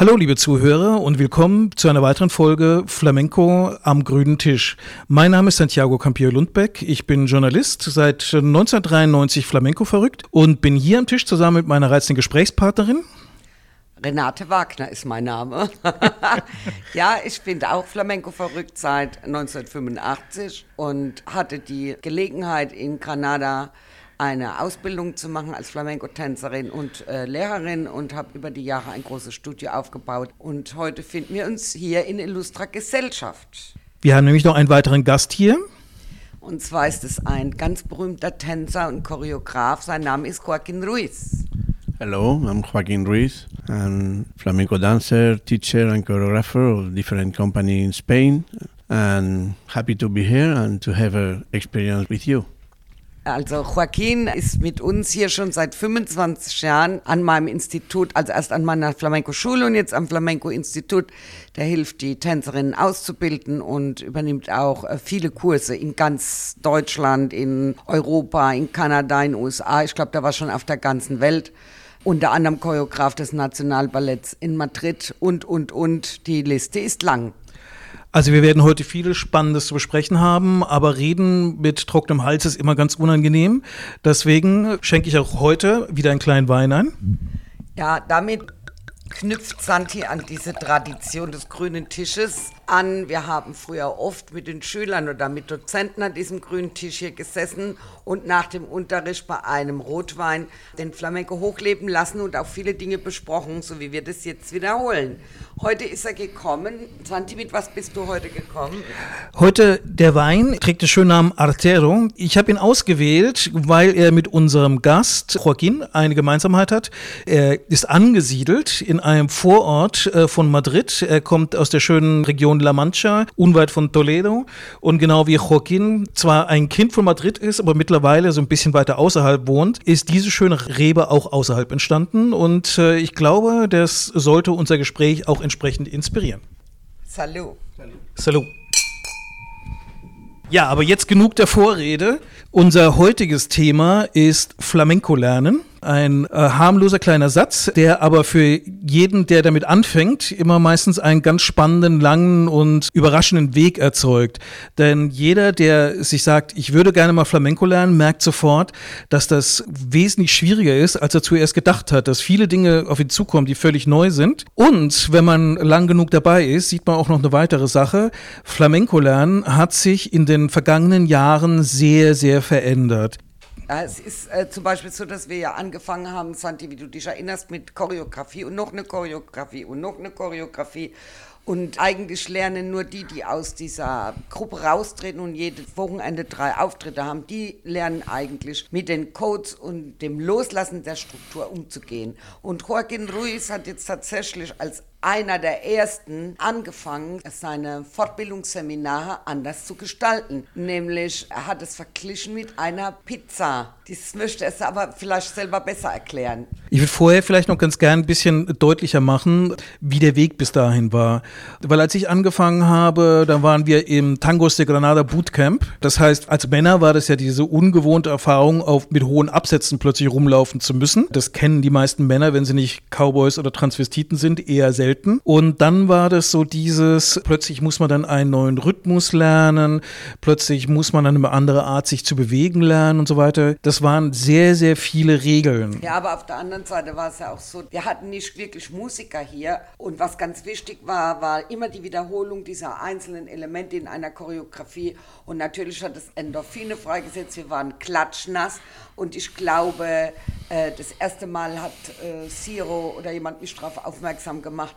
Hallo liebe Zuhörer und willkommen zu einer weiteren Folge Flamenco am grünen Tisch. Mein Name ist Santiago Campillo Lundbeck, ich bin Journalist, seit 1993 Flamenco verrückt und bin hier am Tisch zusammen mit meiner reizenden Gesprächspartnerin. Renate Wagner ist mein Name. ja, ich bin auch Flamenco verrückt seit 1985 und hatte die Gelegenheit in Granada eine Ausbildung zu machen als Flamenco-Tänzerin und äh, Lehrerin und habe über die Jahre ein großes Studio aufgebaut. Und heute finden wir uns hier in illustrer Gesellschaft. Wir haben nämlich noch einen weiteren Gast hier. Und zwar ist es ein ganz berühmter Tänzer und Choreograf. Sein Name ist Joaquin Ruiz. Hello, I'm Joaquin Ruiz. I'm flamenco dancer, teacher and choreographer of different company in Spain. And happy to be here and to have an experience with you. Also Joaquin ist mit uns hier schon seit 25 Jahren an meinem Institut, also erst an meiner Flamenco-Schule und jetzt am Flamenco-Institut. Der hilft, die Tänzerinnen auszubilden und übernimmt auch äh, viele Kurse in ganz Deutschland, in Europa, in Kanada, in USA. Ich glaube, der war schon auf der ganzen Welt. Unter anderem Choreograf des Nationalballetts in Madrid und, und, und. Die Liste ist lang. Also wir werden heute viel Spannendes zu besprechen haben, aber reden mit trockenem Hals ist immer ganz unangenehm. Deswegen schenke ich auch heute wieder einen kleinen Wein ein. Ja, damit knüpft Santi an diese Tradition des grünen Tisches an. Wir haben früher oft mit den Schülern oder mit Dozenten an diesem grünen Tisch hier gesessen und nach dem Unterricht bei einem Rotwein den Flamenco hochleben lassen und auch viele Dinge besprochen, so wie wir das jetzt wiederholen. Heute ist er gekommen. Santi, mit was bist du heute gekommen? Heute der Wein trägt den schönen Namen Artero. Ich habe ihn ausgewählt, weil er mit unserem Gast Joaquin eine Gemeinsamkeit hat. Er ist angesiedelt in einem Vorort äh, von Madrid. Er kommt aus der schönen Region La Mancha, unweit von Toledo. Und genau wie Joaquin zwar ein Kind von Madrid ist, aber mittlerweile so ein bisschen weiter außerhalb wohnt, ist diese schöne Rebe auch außerhalb entstanden. Und äh, ich glaube, das sollte unser Gespräch auch entsprechend inspirieren. Salut. Salut. Ja, aber jetzt genug der Vorrede. Unser heutiges Thema ist Flamenco lernen. Ein äh, harmloser kleiner Satz, der aber für jeden, der damit anfängt, immer meistens einen ganz spannenden, langen und überraschenden Weg erzeugt. Denn jeder, der sich sagt, ich würde gerne mal Flamenco lernen, merkt sofort, dass das wesentlich schwieriger ist, als er zuerst gedacht hat, dass viele Dinge auf ihn zukommen, die völlig neu sind. Und wenn man lang genug dabei ist, sieht man auch noch eine weitere Sache. Flamenco lernen hat sich in den vergangenen Jahren sehr, sehr verändert. Es ist äh, zum Beispiel so, dass wir ja angefangen haben, Santi, wie du dich erinnerst, mit Choreografie und noch eine Choreografie und noch eine Choreografie. Und eigentlich lernen nur die, die aus dieser Gruppe raustreten und jedes Wochenende drei Auftritte haben, die lernen eigentlich mit den Codes und dem Loslassen der Struktur umzugehen. Und Joaquin Ruiz hat jetzt tatsächlich als einer der ersten angefangen, seine Fortbildungsseminare anders zu gestalten. Nämlich, er hat es verglichen mit einer Pizza. Das möchte er aber vielleicht selber besser erklären. Ich würde vorher vielleicht noch ganz gern ein bisschen deutlicher machen, wie der Weg bis dahin war. Weil als ich angefangen habe, da waren wir im Tangos de Granada Bootcamp. Das heißt, als Männer war das ja diese ungewohnte Erfahrung, auf, mit hohen Absätzen plötzlich rumlaufen zu müssen. Das kennen die meisten Männer, wenn sie nicht Cowboys oder Transvestiten sind, eher selten selten. Und dann war das so dieses, plötzlich muss man dann einen neuen Rhythmus lernen, plötzlich muss man dann eine andere Art sich zu bewegen lernen und so weiter. Das waren sehr, sehr viele Regeln. Ja, aber auf der anderen Seite war es ja auch so, wir hatten nicht wirklich Musiker hier. Und was ganz wichtig war, war immer die Wiederholung dieser einzelnen Elemente in einer Choreografie. Und natürlich hat es Endorphine freigesetzt, wir waren klatschnass. Und ich glaube, äh, das erste Mal hat äh, Siro oder jemand mich darauf aufmerksam gemacht,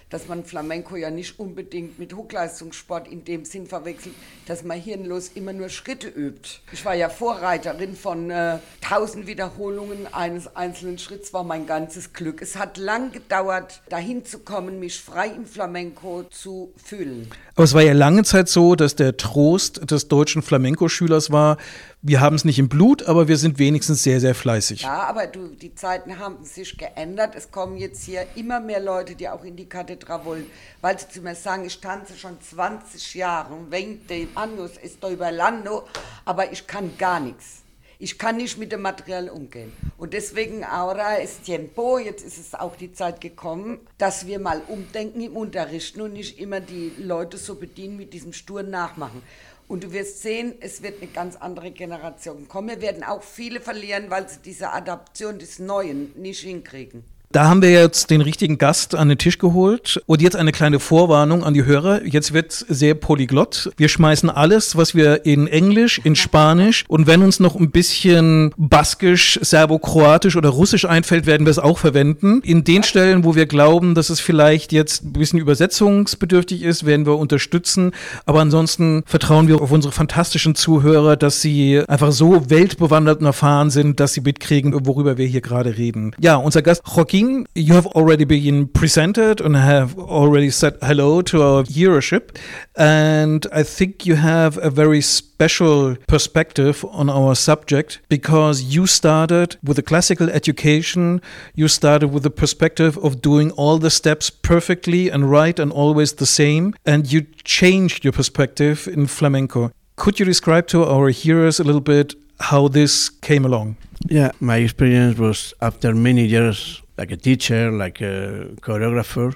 dass man Flamenco ja nicht unbedingt mit Hochleistungssport in dem Sinn verwechselt, dass man hirnlos immer nur Schritte übt. Ich war ja Vorreiterin von äh, 1000 Wiederholungen eines einzelnen Schritts, war mein ganzes Glück. Es hat lang gedauert, dahin zu kommen, mich frei im Flamenco zu fühlen. Aber es war ja lange Zeit so, dass der Trost des deutschen Flamenco-Schülers war, wir haben es nicht im Blut, aber wir sind wenigstens sehr, sehr fleißig. Ja, aber du, die Zeiten haben sich geändert. Es kommen jetzt hier immer mehr Leute, die auch in die Kathedra wollen, weil sie zu mir sagen, ich tanze schon 20 Jahre, 20 años estoy bailando, aber ich kann gar nichts. Ich kann nicht mit dem Material umgehen. Und deswegen ahora es tiempo, jetzt ist es auch die Zeit gekommen, dass wir mal umdenken im Unterrichten und nicht immer die Leute so bedienen mit diesem sturen Nachmachen. Und du wirst sehen, es wird eine ganz andere Generation kommen. Wir werden auch viele verlieren, weil sie diese Adaption des Neuen nicht hinkriegen. Da haben wir jetzt den richtigen Gast an den Tisch geholt und jetzt eine kleine Vorwarnung an die Hörer. Jetzt wird sehr polyglott. Wir schmeißen alles, was wir in Englisch, in Spanisch und wenn uns noch ein bisschen Baskisch, Serbo-Kroatisch oder Russisch einfällt, werden wir es auch verwenden. In den Stellen, wo wir glauben, dass es vielleicht jetzt ein bisschen übersetzungsbedürftig ist, werden wir unterstützen. Aber ansonsten vertrauen wir auf unsere fantastischen Zuhörer, dass sie einfach so weltbewandert und erfahren sind, dass sie mitkriegen, worüber wir hier gerade reden. Ja, unser Gast Joaquin you have already been presented and have already said hello to our viewership. And I think you have a very special perspective on our subject because you started with a classical education. You started with the perspective of doing all the steps perfectly and right and always the same. And you changed your perspective in flamenco. Could you describe to our hearers a little bit how this came along? Yeah, my experience was after many years like a teacher, like a choreographer.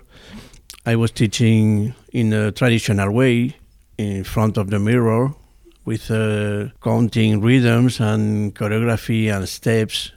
I was teaching in a traditional way in front of the mirror with uh, counting rhythms and choreography and steps.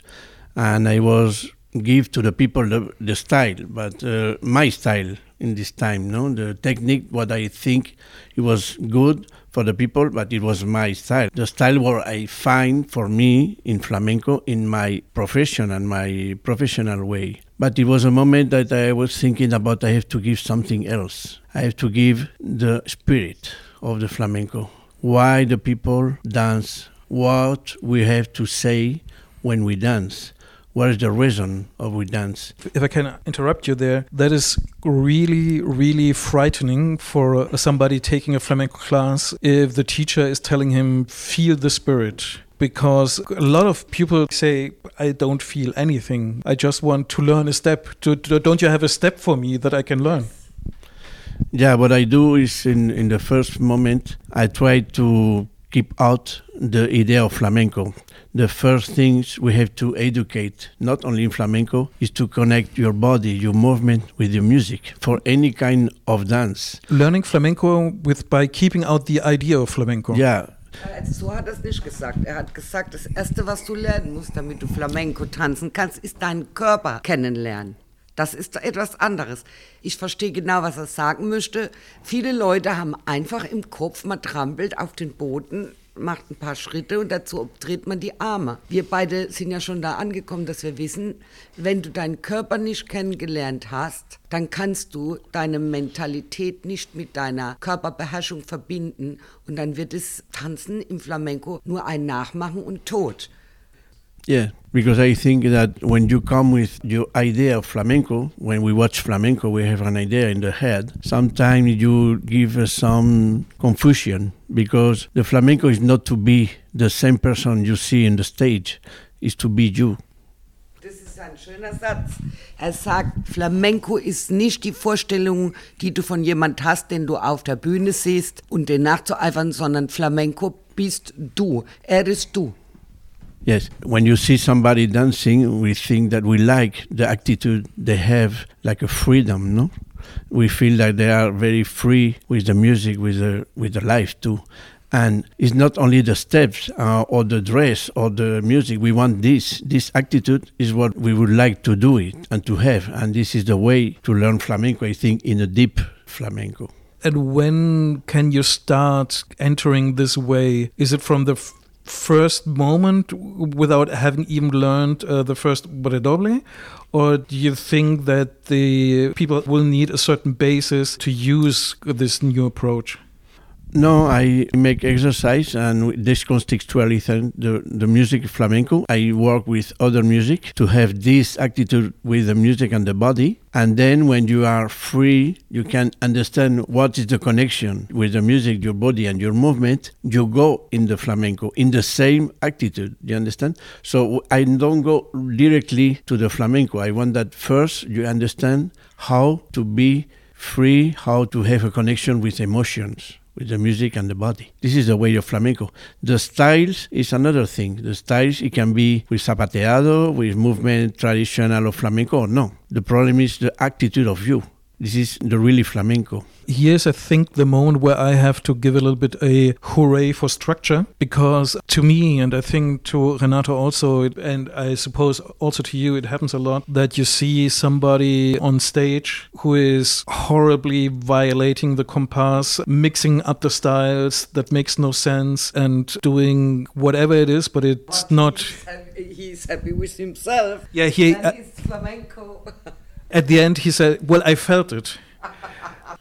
And I was give to the people the, the style, but uh, my style in this time, no, the technique, what I think it was good for the people, but it was my style. The style what I find for me in flamenco in my profession and my professional way. But it was a moment that I was thinking about I have to give something else. I have to give the spirit of the flamenco. Why the people dance, what we have to say when we dance what is the reason of we dance? If I can interrupt you there, that is really, really frightening for uh, somebody taking a flamenco class if the teacher is telling him, feel the spirit. Because a lot of people say, I don't feel anything. I just want to learn a step. To, to, don't you have a step for me that I can learn? Yeah, what I do is in, in the first moment, I try to keep out the idea of flamenco the first things we have to educate, not only in flamenco, is to connect your body, your movement with your music for any kind of dance. Learning flamenco with by keeping out the idea of flamenco. Yeah, so hat er es nicht gesagt. Er hat gesagt, das Erste, was du lernen musst, damit du Flamenco tanzen kannst, ist deinen Körper kennenlernen. Das ist etwas anderes. Ich verstehe genau, was er sagen möchte. Viele Leute haben einfach im Kopf, man trampelt auf den Boden macht ein paar Schritte und dazu dreht man die Arme. Wir beide sind ja schon da angekommen, dass wir wissen, wenn du deinen Körper nicht kennengelernt hast, dann kannst du deine Mentalität nicht mit deiner Körperbeherrschung verbinden und dann wird es Tanzen im Flamenco nur ein Nachmachen und Tod. Yeah, because I think that when you come with your idea of flamenco, when we watch flamenco, we have an idea in the head. Sometimes you give us some confusion because the flamenco is not to be the same person you see in the stage, it's to be you. Das ist ein schöner Satz. Er sagt, Flamenco ist nicht die Vorstellung, die du von jemand hast, den du auf der Bühne siehst und den nachzueifern, sondern Flamenco bist du. Er ist du. Yes, when you see somebody dancing, we think that we like the attitude they have, like a freedom, no? We feel that they are very free with the music, with the with the life too. And it's not only the steps uh, or the dress or the music. We want this. This attitude is what we would like to do it and to have. And this is the way to learn flamenco, I think, in a deep flamenco. And when can you start entering this way? Is it from the first moment without having even learned uh, the first Redoble? Or do you think that the people will need a certain basis to use this new approach? No, I make exercise and this contextualize the, the music flamenco. I work with other music to have this attitude with the music and the body. And then when you are free, you can understand what is the connection with the music, your body and your movement. You go in the flamenco in the same attitude. You understand? So I don't go directly to the flamenco. I want that first you understand how to be free, how to have a connection with emotions with the music and the body. This is the way of flamenco. The styles is another thing. The styles, it can be with zapateado, with movement traditional of flamenco no. The problem is the attitude of you. This is the really flamenco. Here's, I think, the moment where I have to give a little bit a hooray for structure because to me, and I think to Renato also, and I suppose also to you, it happens a lot that you see somebody on stage who is horribly violating the compass, mixing up the styles that makes no sense, and doing whatever it is, but it's But not. He's happy, he's happy with himself. Yeah, he. And Uh, it's flamenco. at the end, he said, "Well, I felt it."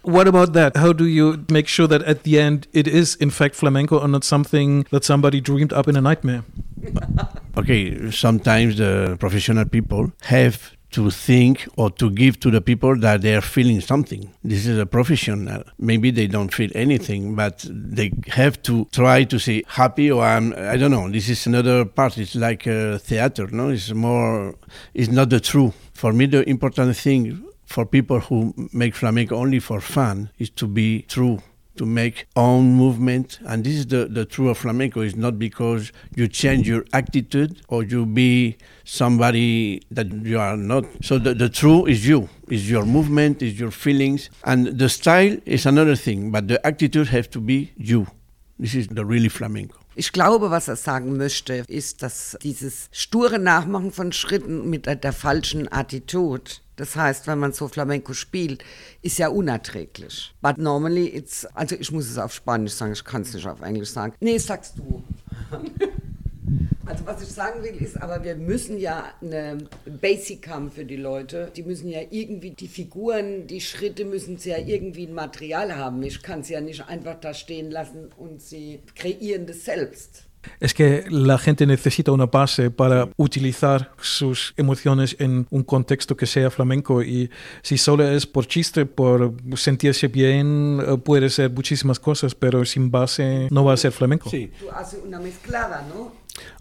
What about that? How do you make sure that at the end it is in fact flamenco and not something that somebody dreamed up in a nightmare? Okay, sometimes the professional people have to think or to give to the people that they are feeling something. This is a professional. Maybe they don't feel anything, but they have to try to say happy or I'm, I don't know. This is another part. It's like a theater, no? It's more, it's not the true. For me, the important thing for people who make flamenco only for fun is to be true to make own movement. And this is the, the true of flamenco. Is not because you change your attitude or you be somebody that you are not. So the, the true is you is your movement is your feelings. And the style is another thing but the attitude has to be you. This is the really flamenco Ich glaube, was er sagen möchte, ist, dass dieses sture Nachmachen von Schritten mit der, falschen Attitude, das heißt, wenn man so Flamenco spielt, ist ja unerträglich. But normally it's, also ich muss es auf Spanisch sagen, ich kann es nicht auf Englisch sagen. Nee, sagst du. Also was ich sagen will ist, aber wir müssen ja eine Basic haben für die Leute. Die müssen ja irgendwie, die Figuren, die Schritte müssen sie ja irgendwie ein Material haben. Ich kann sie ja nicht einfach da stehen lassen und sie kreieren das selbst. Es que la gente necesita una base para utilizar sus emociones en un contexto que sea flamenco y si solo es por chiste, por sentirse bien, eh, puede ser muchísimas cosas, pero sin base no va a ser flamenco. sí Du haces una mezclada, ¿no?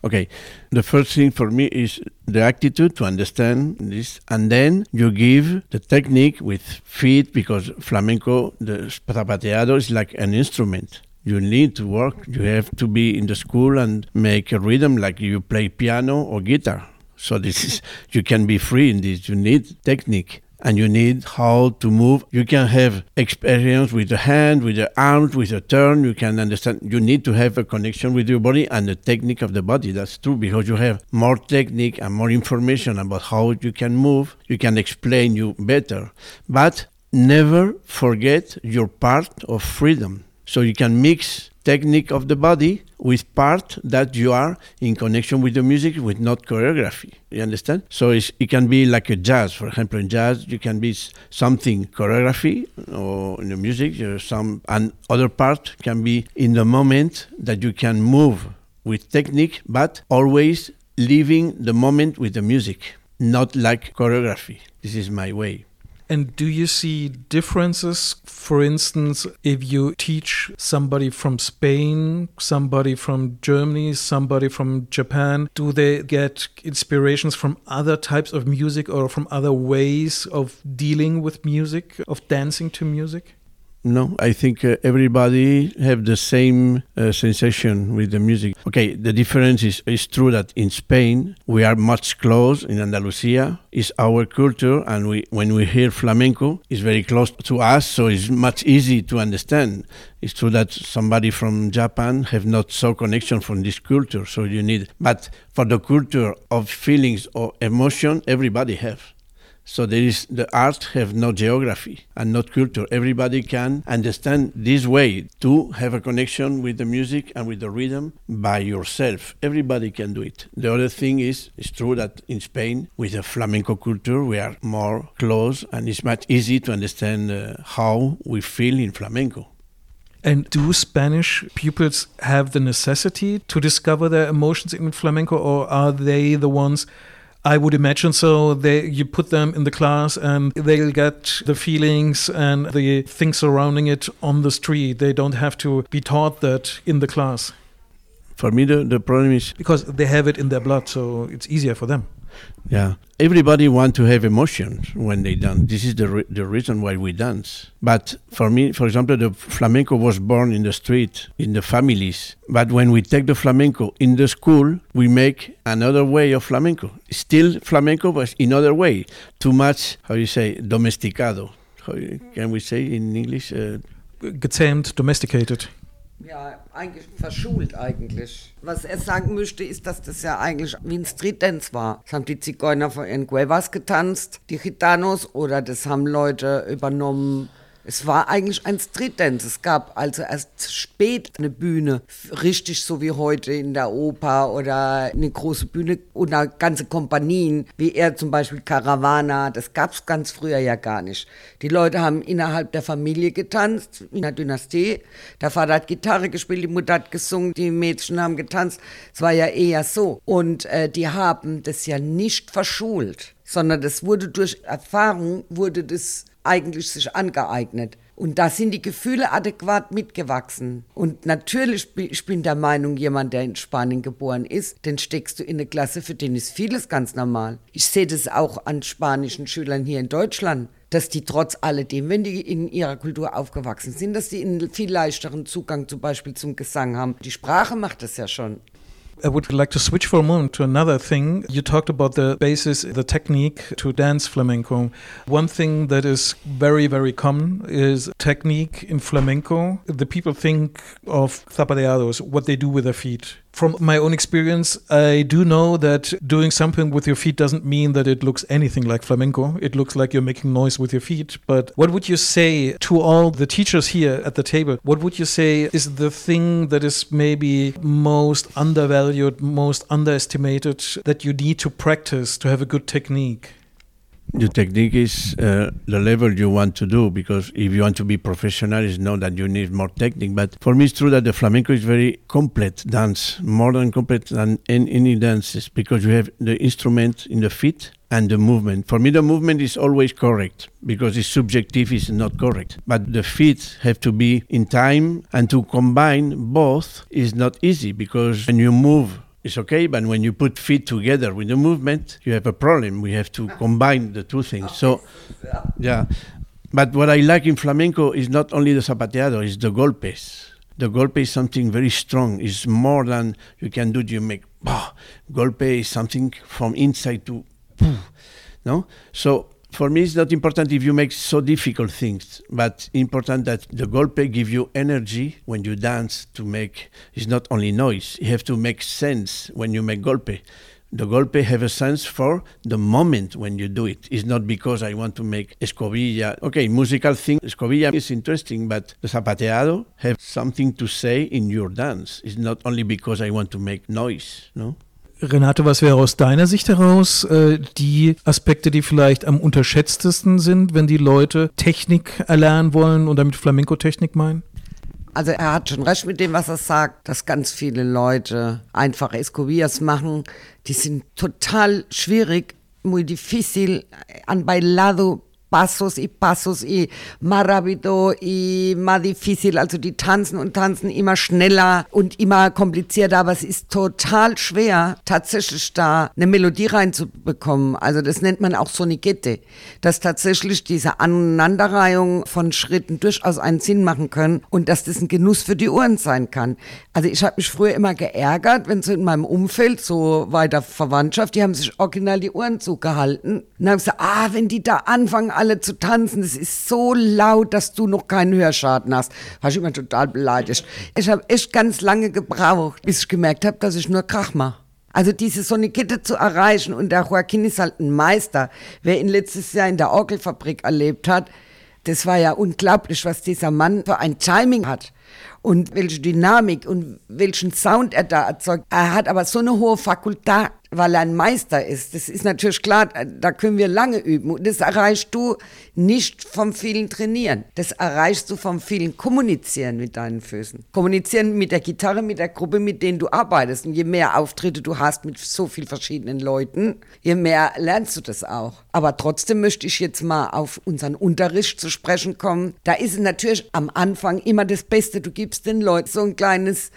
Okay, the first thing for me is the attitude to understand this, and then you give the technique with feet because flamenco, the zapateado is like an instrument. You need to work. You have to be in the school and make a rhythm like you play piano or guitar. So this is you can be free in this. You need technique and you need how to move. You can have experience with the hand, with the arms, with the turn. You can understand. You need to have a connection with your body and the technique of the body. That's true because you have more technique and more information about how you can move. You can explain you better, but never forget your part of freedom. So you can mix technique of the body with part that you are in connection with the music with not choreography. You understand? So it can be like a jazz. For example in jazz you can be something choreography or in the music some and other part can be in the moment that you can move with technique but always leaving the moment with the music not like choreography. This is my way And do you see differences, for instance, if you teach somebody from Spain, somebody from Germany, somebody from Japan, do they get inspirations from other types of music or from other ways of dealing with music, of dancing to music? No, I think uh, everybody have the same uh, sensation with the music. Okay, the difference is it's true that in Spain we are much close. In Andalusia is our culture, and we when we hear flamenco, it's very close to us, so it's much easy to understand. It's true that somebody from Japan have not so connection from this culture, so you need. But for the culture of feelings or emotion, everybody have. So there is the art have no geography and not culture. Everybody can understand this way to have a connection with the music and with the rhythm by yourself. Everybody can do it. The other thing is, it's true that in Spain, with the flamenco culture, we are more close and it's much easy to understand uh, how we feel in flamenco. And do Spanish pupils have the necessity to discover their emotions in flamenco, or are they the ones? I would imagine so. They you put them in the class and they'll get the feelings and the things surrounding it on the street. They don't have to be taught that in the class For me, the, the problem is because they have it in their blood, so it's easier for them. Yeah. Everybody want to have emotions when they dance. This is the re- the reason why we dance. But for me, for example, the flamenco was born in the street, in the families. But when we take the flamenco in the school, we make another way of flamenco. Still flamenco, but in other way. Too much, how you say, domesticado. How can we say in English? Uh, Gezähmt, domesticated. Ja, eigentlich verschult eigentlich. Was er sagen möchte, ist, dass das ja eigentlich wie ein Streetdance war. Das haben die Zigeuner von ihren Guevas getanzt, die Gitanos, oder das haben Leute übernommen es war eigentlich ein Streetdance. Es gab also erst spät eine Bühne, richtig so wie heute in der Oper oder eine große Bühne eine ganze Kompanien, wie er zum Beispiel Caravana. Das gab es ganz früher ja gar nicht. Die Leute haben innerhalb der Familie getanzt, in der Dynastie. Der Vater hat Gitarre gespielt, die Mutter hat gesungen, die Mädchen haben getanzt. Es war ja eher so. Und äh, die haben das ja nicht verschult sondern das wurde durch Erfahrung, wurde das eigentlich sich angeeignet. Und da sind die Gefühle adäquat mitgewachsen. Und natürlich, ich bin der Meinung, jemand, der in Spanien geboren ist, den steckst du in eine Klasse, für den ist vieles ganz normal. Ich sehe das auch an spanischen Schülern hier in Deutschland dass die trotz alledem, wenn die in ihrer Kultur aufgewachsen sind, dass die einen viel leichteren Zugang zum Beispiel zum Gesang haben. Die Sprache macht das ja schon. I would like to switch for a moment to another thing. You talked about the basis, the technique to dance flamenco. One thing that is very, very common is technique in flamenco. The people think of zapateados, what they do with their feet from my own experience, I do know that doing something with your feet doesn't mean that it looks anything like flamenco. It looks like you're making noise with your feet. But what would you say to all the teachers here at the table? What would you say is the thing that is maybe most undervalued, most underestimated that you need to practice to have a good technique? The technique is uh, the level you want to do because if you want to be professional, it's not that you need more technique. But for me, it's true that the flamenco is very complete dance, more than complete than any dances because you have the instrument in the feet and the movement. For me, the movement is always correct because it's subjective, it's not correct. But the feet have to be in time, and to combine both is not easy because when you move it's okay, but when you put feet together with the movement, you have a problem. We have to combine the two things. So, yeah. But what I like in flamenco is not only the zapateado, it's the golpes. The golpe is something very strong. It's more than you can do. You make bah. Golpe is something from inside to, no. So for me, it's not important if you make so difficult things, but important that the golpe give you energy when you dance to make. It's not only noise. You have to make sense when you make golpe. The golpe have a sense for the moment when you do it. It's not because I want to make escobilla. Okay, musical thing, escobilla is interesting, but the zapateado have something to say in your dance. It's not only because I want to make noise, no? Renate, was wäre aus deiner Sicht heraus äh, die Aspekte, die vielleicht am unterschätztesten sind, wenn die Leute Technik erlernen wollen und damit Flamenco-Technik meinen? Also er hat schon recht mit dem, was er sagt, dass ganz viele Leute einfach Escobillas machen. Die sind total schwierig, muy difícil, an bailado pasos y pasos y más rápido y más difícil. Also die tanzen und tanzen immer schneller und immer komplizierter, aber es ist total schwer, tatsächlich da eine Melodie reinzubekommen. Also das nennt man auch Sonikette, dass tatsächlich diese Aneinanderreihung von Schritten durchaus einen Sinn machen können und dass das ein Genuss für die Ohren sein kann. Also ich habe mich früher immer geärgert, wenn so in meinem Umfeld, so weiter Verwandtschaft, die haben sich original die Ohren zugehalten. Und dann haben gesagt, ah, wenn die da anfangen, alle zu tanzen. Es ist so laut, dass du noch keinen Hörschaden hast. War ich immer total beleidigt. Ich habe echt ganz lange gebraucht, bis ich gemerkt habe, dass ich nur Krach mache. Also diese Sonikitte zu erreichen und der Joaquin ist halt ein Meister. Wer ihn letztes Jahr in der Orgelfabrik erlebt hat, das war ja unglaublich, was dieser Mann für ein Timing hat und welche Dynamik und welchen Sound er da erzeugt. Er hat aber so eine hohe Fakultät, weil er ein Meister ist. Das ist natürlich klar, da können wir lange üben. Und das erreichst du nicht vom vielen Trainieren. Das erreichst du vom vielen Kommunizieren mit deinen Füßen. Kommunizieren mit der Gitarre, mit der Gruppe, mit denen du arbeitest. Und je mehr Auftritte du hast mit so vielen verschiedenen Leuten, je mehr lernst du das auch. Aber trotzdem möchte ich jetzt mal auf unseren Unterricht zu sprechen kommen. Da ist natürlich am Anfang immer das Beste. Du gibst den Leuten so ein kleines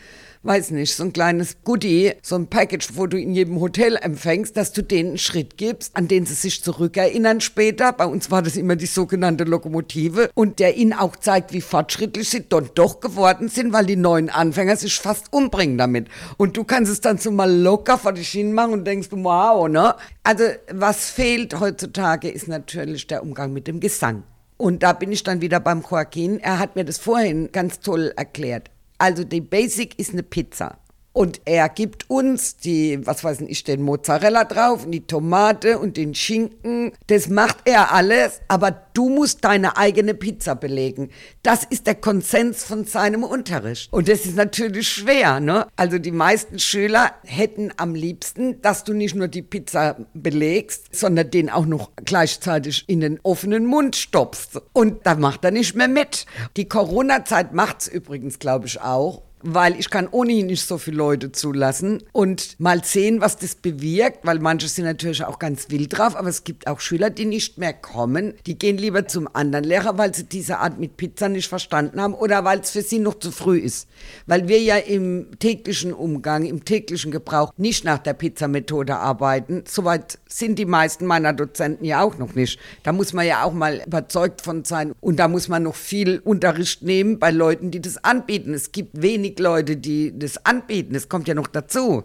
weiß nicht, so ein kleines Goodie, so ein Package, wo du in jedem Hotel empfängst, dass du denen einen Schritt gibst, an den sie sich zurückerinnern später. Bei uns war das immer die sogenannte Lokomotive und der ihnen auch zeigt, wie fortschrittlich sie dort doch geworden sind, weil die neuen Anfänger sich fast umbringen damit. Und du kannst es dann so mal locker vor die Schienen machen und denkst, wow, ne? Also was fehlt heutzutage ist natürlich der Umgang mit dem Gesang. Und da bin ich dann wieder beim Joaquin. Er hat mir das vorhin ganz toll erklärt. Also die Basic ist eine Pizza. Und er gibt uns die, was weiß ich, den Mozzarella drauf und die Tomate und den Schinken. Das macht er alles, aber du musst deine eigene Pizza belegen. Das ist der Konsens von seinem Unterricht. Und das ist natürlich schwer, ne? Also die meisten Schüler hätten am liebsten, dass du nicht nur die Pizza belegst, sondern den auch noch gleichzeitig in den offenen Mund stopfst. Und da macht er nicht mehr mit. Die Corona-Zeit macht's übrigens, glaube ich, auch weil ich kann ohnehin nicht so viele Leute zulassen und mal sehen, was das bewirkt, weil manche sind natürlich auch ganz wild drauf, aber es gibt auch Schüler, die nicht mehr kommen, die gehen lieber zum anderen Lehrer, weil sie diese Art mit Pizza nicht verstanden haben oder weil es für sie noch zu früh ist. Weil wir ja im täglichen Umgang, im täglichen Gebrauch nicht nach der Pizzamethode arbeiten. Soweit sind die meisten meiner Dozenten ja auch noch nicht. Da muss man ja auch mal überzeugt von sein und da muss man noch viel Unterricht nehmen bei Leuten, die das anbieten. Es gibt wenig wenig Leute, die das anbieten. Das kommt ja noch dazu.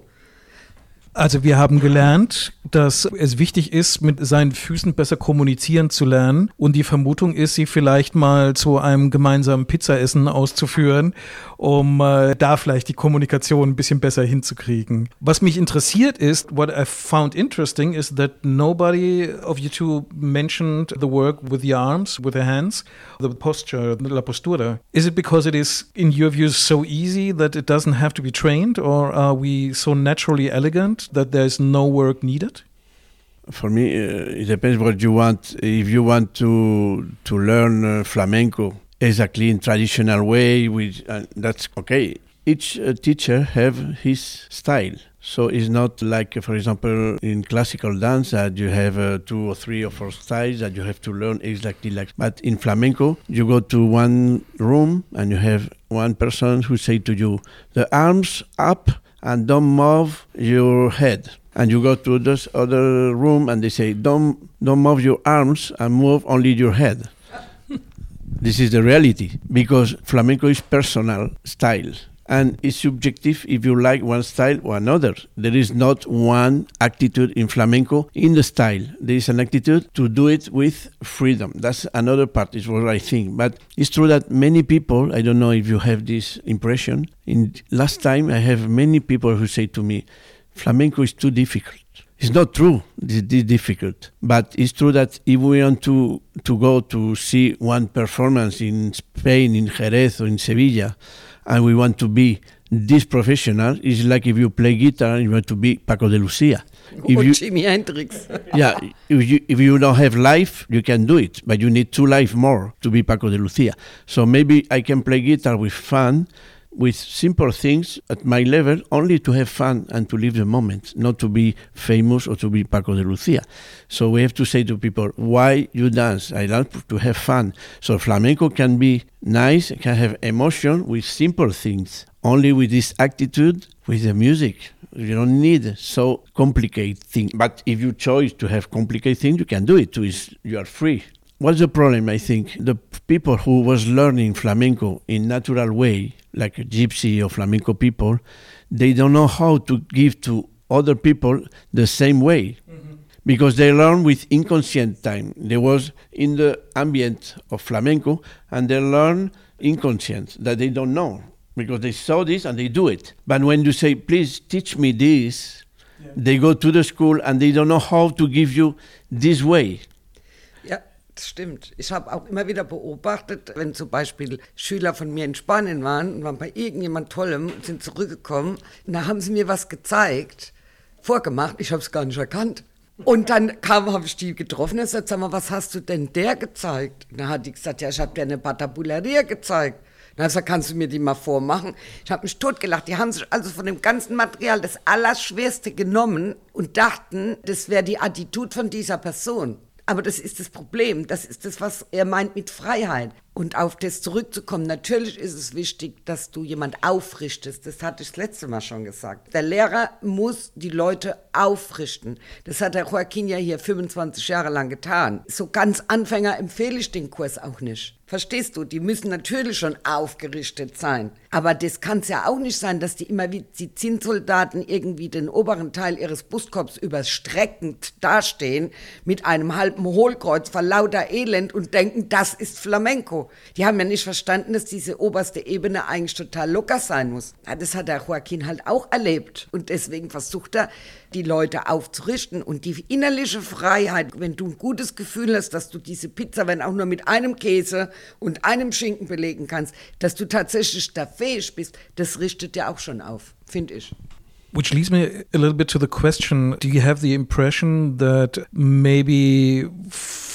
Also wir haben gelernt, dass es wichtig ist, mit seinen Füßen besser kommunizieren zu lernen. Und die Vermutung ist, sie vielleicht mal zu einem gemeinsamen Pizzaessen auszuführen, um äh, da vielleicht die Kommunikation ein bisschen besser hinzukriegen. Was mich interessiert ist, what I found interesting is that nobody of you two mentioned the work with the arms, with the hands, the posture, la postura. Is it because it is, in your views, so easy that it doesn't have to be trained, or are we so naturally elegant? That there's no work needed? For me, uh, it depends what you want. If you want to to learn uh, flamenco exactly in traditional way, with uh, that's okay. Each uh, teacher have his style. So it's not like, for example, in classical dance that you have uh, two or three or four styles that you have to learn exactly like. But in flamenco, you go to one room and you have one person who say to you, the arms up and don't move your head. And you go to this other room and they say, don't, don't move your arms and move only your head. this is the reality because flamenco is personal style and it's subjective if you like one style or another. There is not one attitude in flamenco in the style. There is an attitude to do it with freedom. That's another part, is what I think. But it's true that many people, I don't know if you have this impression, in last time I have many people who say to me, flamenco is too difficult. It's not true. It's difficult, but it's true that if we want to to go to see one performance in Spain, in Jerez or in Sevilla, and we want to be this professional It's like if you play guitar and you want to be Paco de Lucia. If you, Jimi Hendrix. yeah, if you, if you don't have life, you can do it, but you need two life more to be Paco de Lucia. So maybe I can play guitar with fun, with simple things at my level, only to have fun and to live the moment, not to be famous or to be Paco de Lucia. So we have to say to people, why you dance? I love to have fun. So flamenco can be nice, can have emotion with simple things. Only with this attitude, with the music, you don't need so complicated things. But if you choose to have complicated things, you can do it too. You are free. What's the problem? I think the people who was learning flamenco in natural way, like gypsy or flamenco people, they don't know how to give to other people the same way. Mm-hmm. Because they learn with inconscient time. They was in the ambient of flamenco and they learn inconscient that they don't know because they saw this and they do it. But when you say, please teach me this, yeah. they go to the school and they don't know how to give you this way. Das stimmt. Ich habe auch immer wieder beobachtet, wenn zum Beispiel Schüler von mir in Spanien waren und waren bei irgendjemand Tollem und sind zurückgekommen, da haben sie mir was gezeigt, vorgemacht, ich habe es gar nicht erkannt. Und dann kam, habe ich die getroffen und gesagt, sag mal, was hast du denn der gezeigt? Und dann hat die gesagt, ja, ich habe dir eine Patabuleria gezeigt. Dann gesagt, kannst du mir die mal vormachen? Ich habe mich totgelacht. Die haben sich also von dem ganzen Material das Allerschwerste genommen und dachten, das wäre die Attitude von dieser Person. Aber das ist das Problem. Das ist das, was er meint mit Freiheit. Und auf das zurückzukommen, natürlich ist es wichtig, dass du jemand aufrichtest. Das hatte ich das letzte Mal schon gesagt. Der Lehrer muss die Leute aufrichten. Das hat der Joaquin ja hier 25 Jahre lang getan. So ganz Anfänger empfehle ich den Kurs auch nicht. Verstehst du? Die müssen natürlich schon aufgerichtet sein. Aber das kann es ja auch nicht sein, dass die immer wie die Zinssoldaten irgendwie den oberen Teil ihres Brustkorbs überstreckend dastehen mit einem halben Hohlkreuz vor lauter Elend und denken, das ist Flamenco. Die haben ja nicht verstanden, dass diese oberste Ebene eigentlich total locker sein muss. Ja, das hat der Joaquin halt auch erlebt. Und deswegen versucht er, die Leute aufzurichten und die innerliche Freiheit, wenn du ein gutes Gefühl hast, dass du diese Pizza, wenn auch nur mit einem Käse und einem Schinken belegen kannst, dass du tatsächlich da fähig bist, das richtet dir auch schon auf, finde ich. Which leads me a little bit to the question Do you have the impression that maybe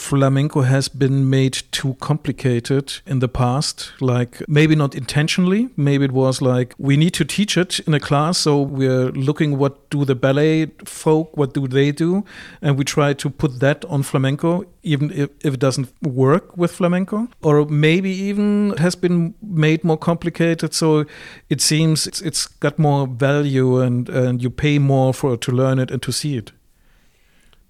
flamenco has been made too complicated in the past? Like, maybe not intentionally, maybe it was like, we need to teach it in a class, so we're looking what do the ballet folk, what do they do? And we try to put that on flamenco, even if, if it doesn't work with flamenco. Or maybe even has been made more complicated, so it seems it's, it's got more value and, and you pay more for to learn it and to see it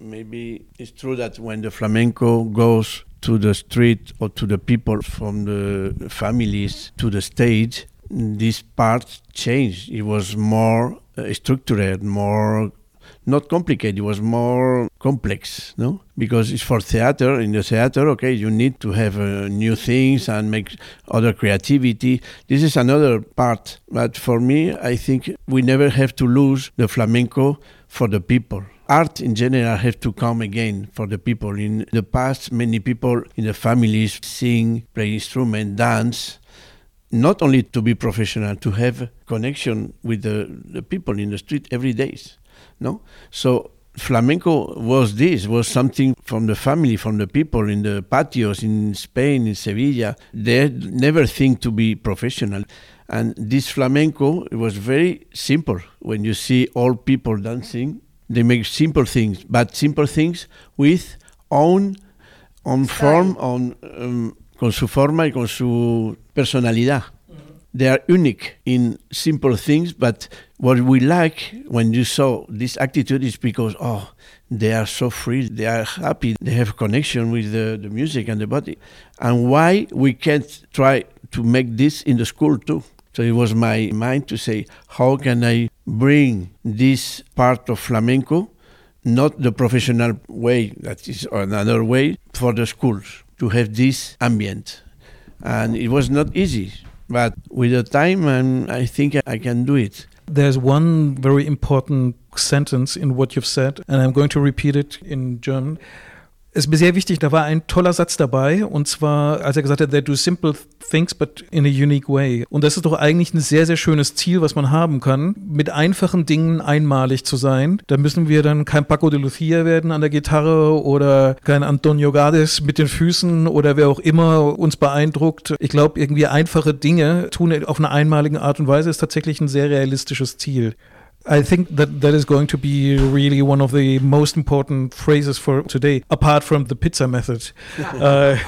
maybe it's true that when the flamenco goes to the street or to the people from the families to the stage, this part changed. It was more uh, structured, more not complicated. It was more complex, no? Because it's for theater. In the theater, okay, you need to have uh, new things and make other creativity. This is another part. But for me, I think we never have to lose the flamenco for the people art in general have to come again for the people. In the past, many people in the families sing, play instrument, dance, not only to be professional, to have connection with the, the people in the street every day. No, so flamenco was this was something from the family from the people in the patios in spain in sevilla they never think to be professional and this flamenco it was very simple when you see all people dancing they make simple things, but simple things with own, on form, on, um, con su forma y con su personalidad. Mm -hmm. They are unique in simple things, but what we like when you saw this attitude is because, oh, they are so free, they are happy, they have connection with the, the music and the body. And why we can't try to make this in the school too? So it was my mind to say, how can I bring this part of flamenco, not the professional way, that is another way, for the schools to have this ambient. And it was not easy, but with the time, and I think I can do it. There's one very important sentence in what you've said, and I'm going to repeat it in German. Ist mir sehr wichtig, da war ein toller Satz dabei, und zwar, als er gesagt hat, they do simple things, but in a unique way. Und das ist doch eigentlich ein sehr, sehr schönes Ziel, was man haben kann, mit einfachen Dingen einmalig zu sein. Da müssen wir dann kein Paco de Lucia werden an der Gitarre oder kein Antonio Gades mit den Füßen oder wer auch immer uns beeindruckt. Ich glaube, irgendwie einfache Dinge tun auf eine einmalige Art und Weise ist tatsächlich ein sehr realistisches Ziel. I think that that is going to be really one of the most important phrases for today, apart from the pizza method. uh,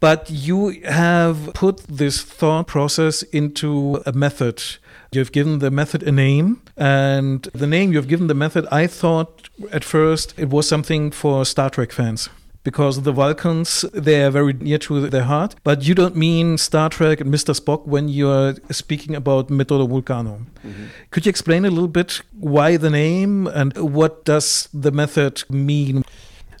but you have put this thought process into a method. You've given the method a name, and the name you've given the method, I thought at first it was something for Star Trek fans because the Vulcans, they are very near to their heart. But you don't mean Star Trek and Mr. Spock when you're speaking about Metodo Vulcano. Mm-hmm. Could you explain a little bit why the name and what does the method mean?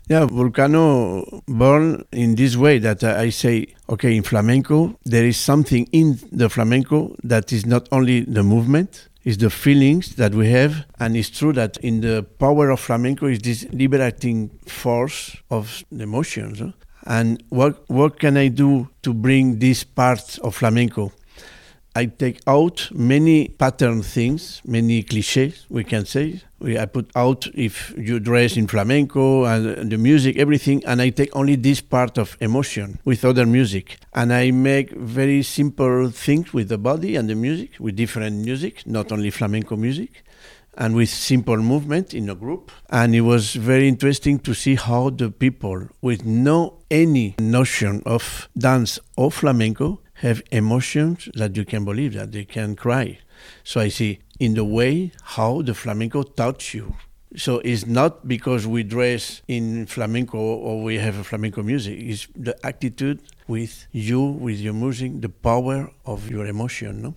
Yeah, Vulcano born in this way that I say, okay, in flamenco, there is something in the flamenco that is not only the movement, is the feelings that we have. And it's true that in the power of flamenco is this liberating force of the emotions. Huh? And what, what can I do to bring this part of flamenco? I take out many pattern things, many cliches, we can say. We, I put out if you dress in flamenco and the music, everything, and I take only this part of emotion with other music. And I make very simple things with the body and the music, with different music, not only flamenco music. and with simple movement in a group. And it was very interesting to see how the people with no any notion of dance or flamenco have emotions that you can believe that they can cry. So I see in the way how the flamenco touch you. So it's not because we dress in flamenco or we have a flamenco music. It's the attitude with you, with your music, the power of your emotion, no?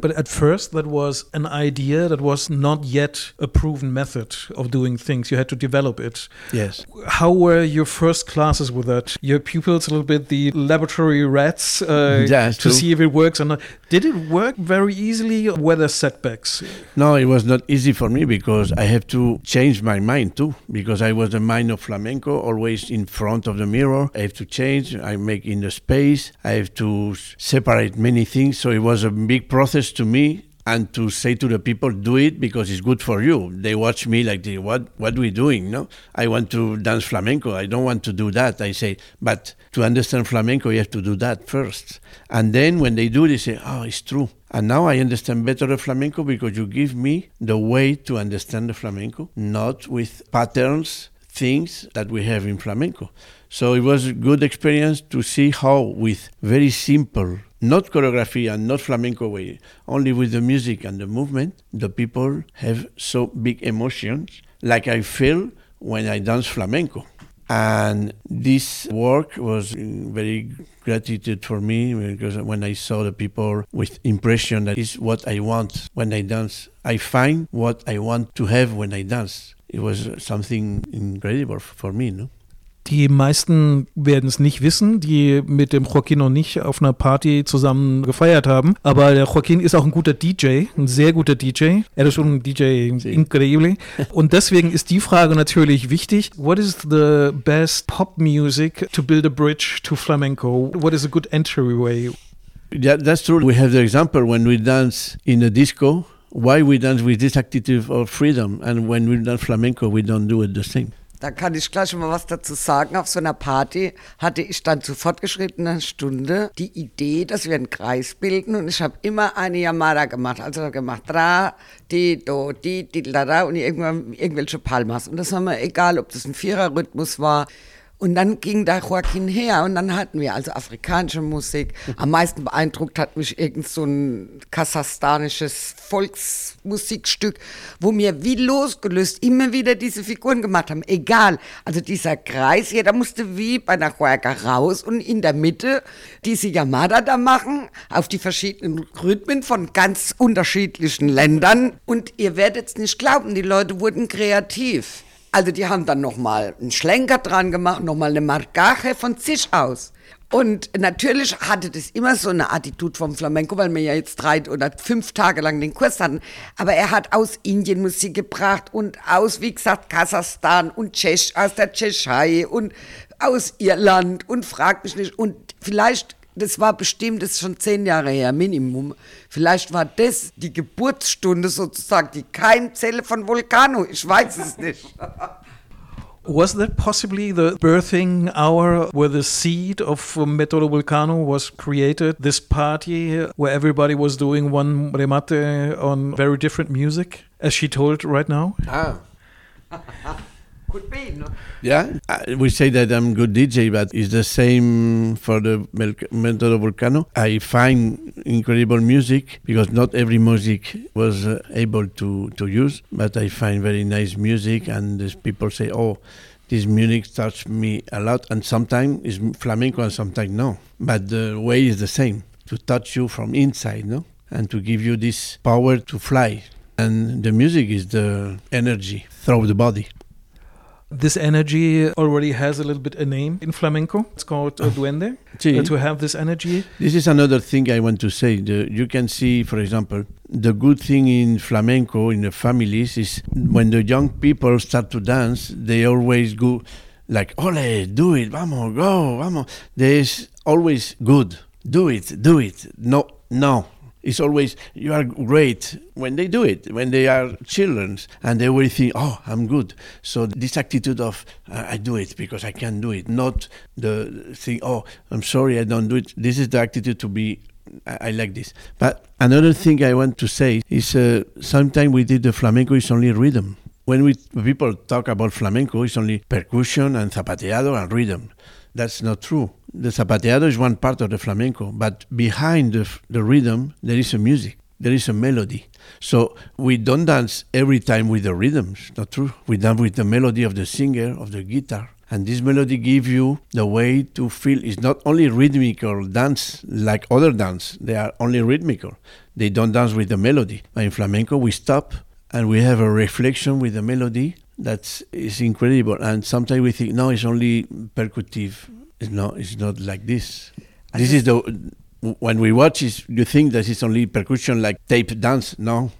But at first, that was an idea that was not yet a proven method of doing things. You had to develop it. Yes. How were your first classes with that? Your pupils, a little bit the laboratory rats uh, Yeah, to see if it works or not. Did it work very easily? Or were there setbacks? No, it was not easy for me because I have to change my mind too. Because I was a mind of flamenco, always in front of the mirror. I have to change. I make in the space. I have to separate many things. So it was a big process to me. And to say to the people, do it because it's good for you. They watch me like, what, what we doing? No, I want to dance flamenco. I don't want to do that. I say, but to understand flamenco, you have to do that first. And then when they do, they say, oh, it's true. And now I understand better the flamenco because you give me the way to understand the flamenco, not with patterns, things that we have in flamenco. So it was a good experience to see how, with very simple, not choreography and not flamenco way, only with the music and the movement, the people have so big emotions, like I feel when I dance flamenco. And this work was very gratitude for me because when I saw the people with impression that is what I want when I dance, I find what I want to have when I dance. It was something incredible for me, no? Die meisten werden es nicht wissen, die mit dem Joaquin noch nicht auf einer Party zusammen gefeiert haben. Aber der Joaquin ist auch ein guter DJ, ein sehr guter DJ. Er ist schon ein DJ Sí. increíble. Und deswegen ist die Frage natürlich wichtig. What is the best pop music to build a bridge to flamenco? What is a good entryway? Yeah, that's true. We have the example when we dance in a disco, why we dance with this attitude of freedom, and when we dance flamenco, we don't do it the same. Da kann ich gleich mal was dazu sagen. Auf so einer Party hatte ich dann zu fortgeschrittener Stunde die Idee, dass wir einen Kreis bilden und ich habe immer eine Yamada gemacht. Also gemacht Dra, Di, Do, Di, Di, La, Da und irgendwann irgendwelche Palmas. Und das war mir egal, ob das ein Viererrhythmus war. Und dann ging da Joaquin her und dann hatten wir also afrikanische Musik. Am meisten beeindruckt hat mich irgend so ein kasachstanisches Volksmusikstück, wo mir wie losgelöst immer wieder diese Figuren gemacht haben. Egal, also dieser Kreis, jeder musste wie bei einer Huerga raus und in der Mitte diese Yamada da machen, auf die verschiedenen Rhythmen von ganz unterschiedlichen Ländern. Und ihr werdet es nicht glauben, die Leute wurden kreativ. Also die haben dann nochmal einen Schlenker dran gemacht, nochmal eine Marcaje von sich aus. Und natürlich hatte das immer so eine Attitude vom Flamenco, weil wir ja jetzt drei oder fünf Tage lang den Kurs hatten. Aber er hat aus Indien Musik gebracht und aus, wie gesagt, Kasachstan und Tschech, aus der Tschechei und aus Irland und fragt mich nicht. Und vielleicht, das war bestimmt, das ist schon zehn Jahre her, Minimum. Vielleicht war das die Geburtsstunde sozusagen, die Keimzelle von Vulcano. Ich weiß es nicht. Was that possibly the birthing hour where the seed of Metodo Vulcano was created? This party where everybody was doing one remate on very different music, as she told right now? Ah. Could be, no? Yeah, I- we say that I'm good DJ, but it's the same for the Mel- Metodo Vulcano. I find incredible music because not every music was uh, able to, to use, but I find very nice music, and these people say, "Oh, this music touched me a lot," and sometimes it's flamenco and sometimes no, but the way is the same to touch you from inside, no, and to give you this power to fly. And the music is the energy through the body. This energy already has a little bit a name in flamenco. It's called uh, duende. Sí. Uh, to have this energy. This is another thing I want to say. The, you can see, for example, the good thing in flamenco in the families is when the young people start to dance, they always go like, "Ole, do it, vamos, go, vamos." There's always good. Do it, do it. No, no. It's always you are great when they do it. When they are children and they will think, "Oh, I'm good." So this attitude of I do it because I can do it, not the thing, "Oh, I'm sorry, I don't do it." This is the attitude to be I, I like this. But another thing I want to say is uh, sometimes we did the flamenco is only rhythm. When we people talk about flamenco, it's only percussion and zapateado and rhythm. That's not true. The zapateado is one part of the flamenco, but behind the, the rhythm, there is a music, there is a melody. So we don't dance every time with the rhythms, not true. We dance with the melody of the singer, of the guitar. And this melody gives you the way to feel. It's not only rhythmical dance like other dance. They are only rhythmical. They don't dance with the melody. But in flamenco, we stop and we have a reflection with the melody that is incredible. And sometimes we think, no, it's only percussive. It's not. It's not like this. this is the when we watch. Is you think that it's only percussion like tape dance? No,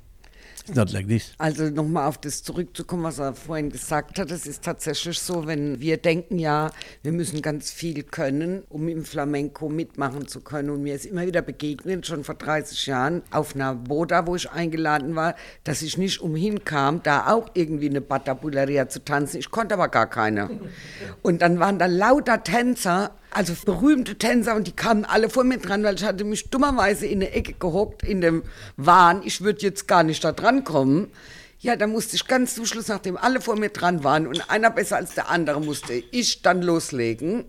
not like this. Also nochmal auf das zurückzukommen, was er vorhin gesagt hat. Es ist tatsächlich so, wenn wir denken, ja, wir müssen ganz viel können, um im Flamenco mitmachen zu können. Und mir ist immer wieder begegnet, schon vor 30 Jahren, auf einer Boda, wo ich eingeladen war, dass ich nicht umhin kam, da auch irgendwie eine Batabuleria zu tanzen. Ich konnte aber gar keine. Und dann waren da lauter Tänzer also berühmte Tänzer und die kamen alle vor mir dran, weil ich hatte mich dummerweise in eine Ecke gehockt, in dem Wahn, ich würde jetzt gar nicht da dran kommen. Ja, da musste ich ganz zum Schluss, nachdem alle vor mir dran waren und einer besser als der andere, musste ich dann loslegen.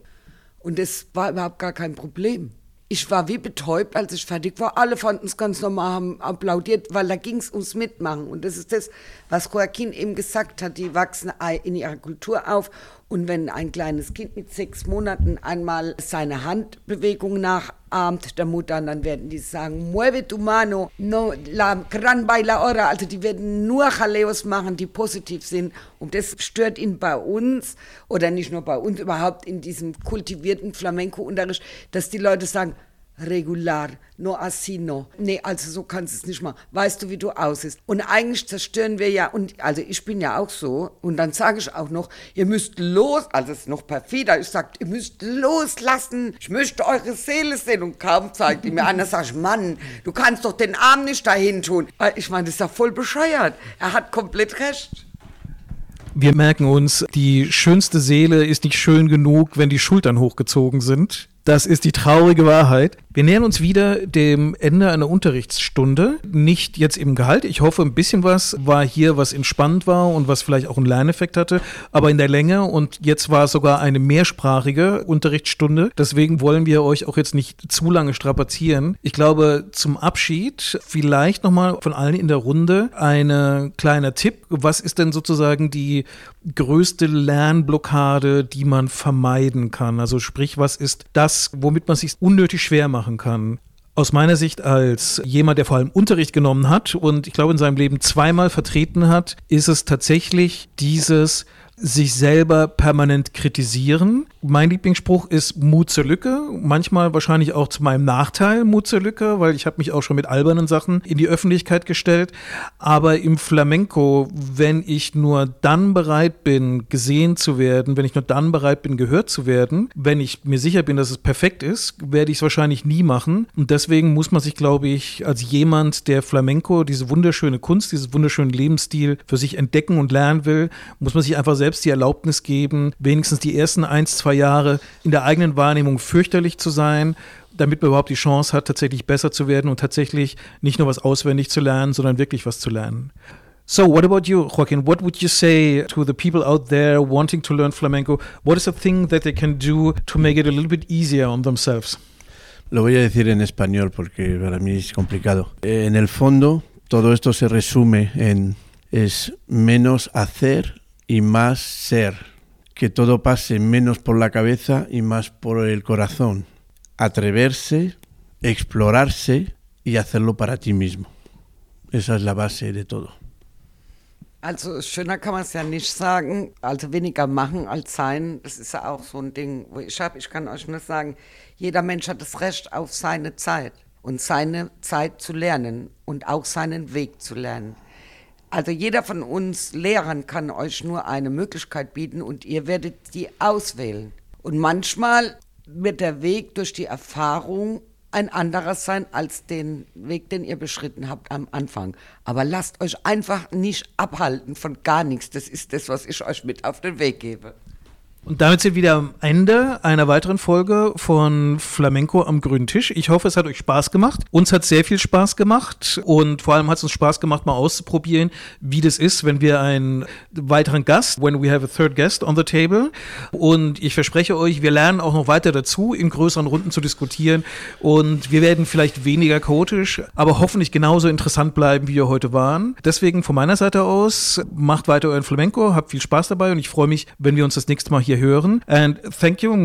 Und das war überhaupt gar kein Problem. Ich war wie betäubt, als ich fertig war. Alle fanden es ganz normal, haben applaudiert, weil da ging es ums Mitmachen. Und das ist das, was Joaquin eben gesagt hat. Die wachsen in ihrer Kultur auf und wenn ein kleines Kind mit sechs Monaten einmal seine Handbewegung nachahmt der Mutter, dann werden die sagen, mueve tu mano, no la gran baila ora. Also die werden nur Chaleos machen, die positiv sind. Und das stört ihn bei uns, oder nicht nur bei uns, überhaupt in diesem kultivierten Flamenco-Unterricht, dass die Leute sagen, regular, no asino. Nee, also so kannst du es nicht machen. Weißt du, wie du aussiehst? Und eigentlich zerstören wir ja, und also ich bin ja auch so, und dann sage ich auch noch, ihr müsst los, also es ist noch perfider, ich sage, ihr müsst loslassen, ich möchte eure Seele sehen. Und kaum zeigt die mir an, dann sage ich, Mann, du kannst doch den Arm nicht dahin tun. Ich meine, das ist ja voll bescheuert. Er hat komplett recht. Wir merken uns, die schönste Seele ist nicht schön genug, wenn die Schultern hochgezogen sind. Das ist die traurige Wahrheit. Wir nähern uns wieder dem Ende einer Unterrichtsstunde. Nicht jetzt im Gehalt. Ich hoffe, ein bisschen was war hier, was entspannend war und was vielleicht auch einen Lerneffekt hatte. Aber in der Länge und jetzt war es sogar eine mehrsprachige Unterrichtsstunde. Deswegen wollen wir euch auch jetzt nicht zu lange strapazieren. Ich glaube, zum Abschied vielleicht nochmal von allen in der Runde ein kleiner Tipp. Was ist denn sozusagen die größte Lernblockade, die man vermeiden kann? Also sprich, was ist das, womit man sich unnötig schwer machen kann? Aus meiner Sicht als jemand, der vor allem Unterricht genommen hat und ich glaube in seinem Leben zweimal vertreten hat, ist es tatsächlich dieses sich selber permanent kritisieren. Mein Lieblingsspruch ist Mut zur Lücke. Manchmal wahrscheinlich auch zu meinem Nachteil Mut zur Lücke, weil ich habe mich auch schon mit albernen Sachen in die Öffentlichkeit gestellt. Aber im Flamenco, wenn ich nur dann bereit bin, gesehen zu werden, wenn ich nur dann bereit bin, gehört zu werden, wenn ich mir sicher bin, dass es perfekt ist, werde ich es wahrscheinlich nie machen. Und deswegen muss man sich, glaube ich, als jemand, der Flamenco, diese wunderschöne Kunst, dieses wunderschöne Lebensstil für sich entdecken und lernen will, muss man sich einfach selbst selbst die Erlaubnis geben, wenigstens die ersten ein, zwei Jahre in der eigenen Wahrnehmung fürchterlich zu sein, damit man überhaupt die Chance hat, tatsächlich besser zu werden und tatsächlich nicht nur was auswendig zu lernen, sondern wirklich was zu lernen. So, what about you, Joaquin? What would you say to the people out there wanting to learn flamenco? What is a thing that they can do to make it a little bit easier on themselves? Lo voy a decir en español porque para mí es complicado. En el fondo, todo esto se resume en es menos hacer y más ser, que todo pase menos por la cabeza y más por el corazón, atreverse, explorarse y hacerlo para ti mismo. Esa es la base de todo. Also schöner kann man es ja nicht sagen. Also weniger machen als sein. Das ist ja auch so ein Ding, wo ich habe. Ich kann euch nur sagen, jeder Mensch hat das Recht auf seine Zeit und seine Zeit zu lernen und auch seinen Weg zu lernen. Also jeder von uns Lehrern kann euch nur eine Möglichkeit bieten und ihr werdet die auswählen. Und manchmal wird der Weg durch die Erfahrung ein anderer sein als den Weg, den ihr beschritten habt am Anfang. Aber lasst euch einfach nicht abhalten von gar nichts. Das ist das, was ich euch mit auf den Weg gebe. Und damit sind wir am Ende einer weiteren Folge von Flamenco am grünen Tisch. Ich hoffe, es hat euch Spaß gemacht. Uns hat sehr viel Spaß gemacht und vor allem hat es uns Spaß gemacht, mal auszuprobieren, wie das ist, wenn wir einen weiteren Gast, when we have a third guest on the table. Und ich verspreche euch, wir lernen auch noch weiter dazu, in größeren Runden zu diskutieren und wir werden vielleicht weniger chaotisch, aber hoffentlich genauso interessant bleiben, wie wir heute waren. Deswegen von meiner Seite aus, macht weiter euren Flamenco, habt viel Spaß dabei und ich freue mich, wenn wir uns das nächste Mal hier hören. And thank you,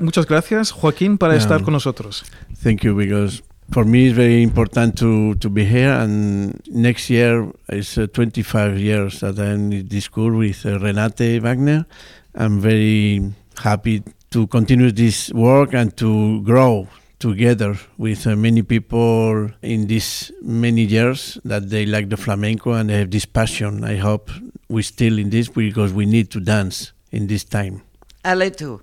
muchas gracias, Joaquín, para yeah. estar con nosotros. Thank you, because for me it's very important to, to be here and next year is uh, 25 years that I'm in this school with uh, Renate Wagner. I'm very happy to continue this work and to grow together with uh, many people in these many years that they like the flamenco and they have this passion. I hope we still in this because we need to dance in this time. Allez é tout.